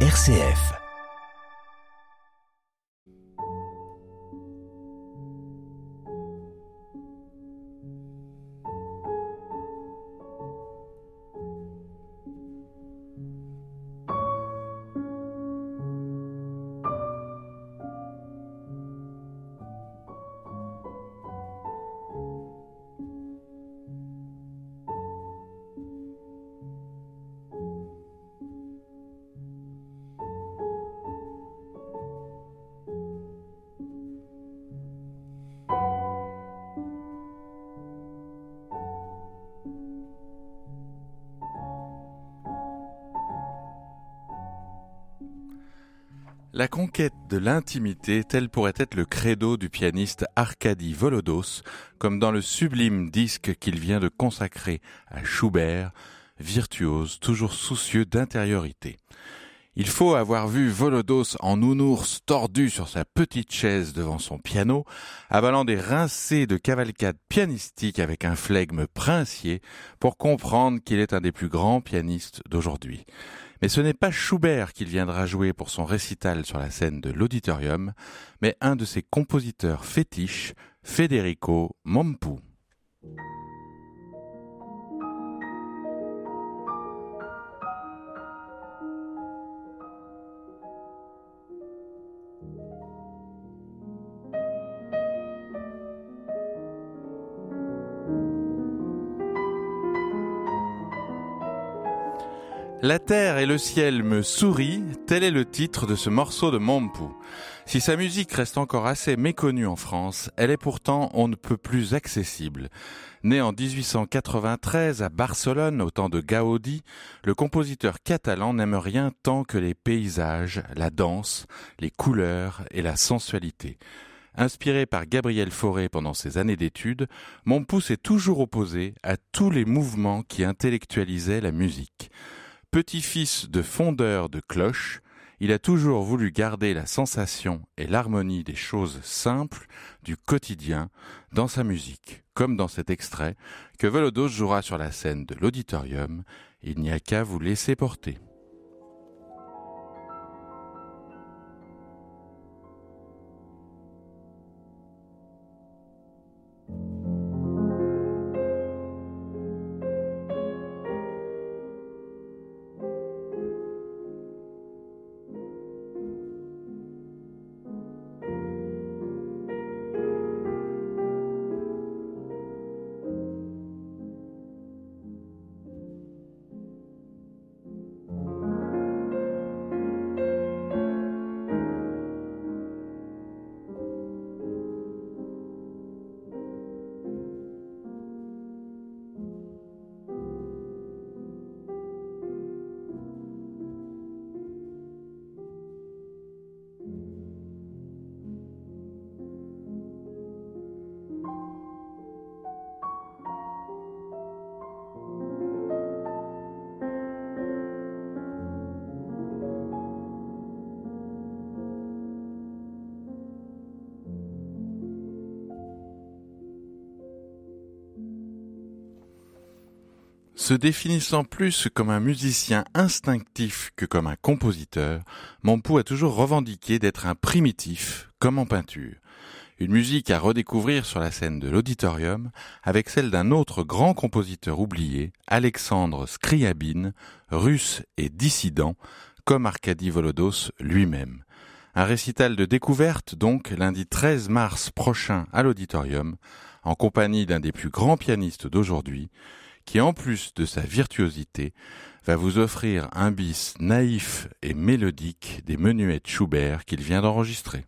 RCF. La conquête de l'intimité, tel pourrait être le credo du pianiste Arkady Volodos, comme dans le sublime disque qu'il vient de consacrer à Schubert, virtuose, toujours soucieux d'intériorité. Il faut avoir vu Volodos en nounours tordu sur sa petite chaise devant son piano, avalant des rincées de cavalcade pianistique avec un flegme princier pour comprendre qu'il est un des plus grands pianistes d'aujourd'hui. Mais ce n'est pas Schubert qu'il viendra jouer pour son récital sur la scène de l'auditorium, mais un de ses compositeurs fétiches, Federico Mompu. La terre et le ciel me sourient, tel est le titre de ce morceau de Mompou. Si sa musique reste encore assez méconnue en France, elle est pourtant on ne peut plus accessible. Né en 1893 à Barcelone au temps de Gaudi, le compositeur catalan n'aime rien tant que les paysages, la danse, les couleurs et la sensualité. Inspiré par Gabriel Fauré pendant ses années d'études, Mompou s'est toujours opposé à tous les mouvements qui intellectualisaient la musique. Petit-fils de fondeur de cloches, il a toujours voulu garder la sensation et l'harmonie des choses simples du quotidien dans sa musique, comme dans cet extrait que Volodos jouera sur la scène de l'auditorium. Il n'y a qu'à vous laisser porter. Se définissant plus comme un musicien instinctif que comme un compositeur, Mompou a toujours revendiqué d'être un primitif, comme en peinture. Une musique à redécouvrir sur la scène de l'auditorium avec celle d'un autre grand compositeur oublié, Alexandre Scriabine, russe et dissident, comme Arkady Volodos lui-même. Un récital de découverte donc lundi 13 mars prochain à l'auditorium, en compagnie d'un des plus grands pianistes d'aujourd'hui, qui en plus de sa virtuosité va vous offrir un bis naïf et mélodique des menuets Schubert qu'il vient d'enregistrer.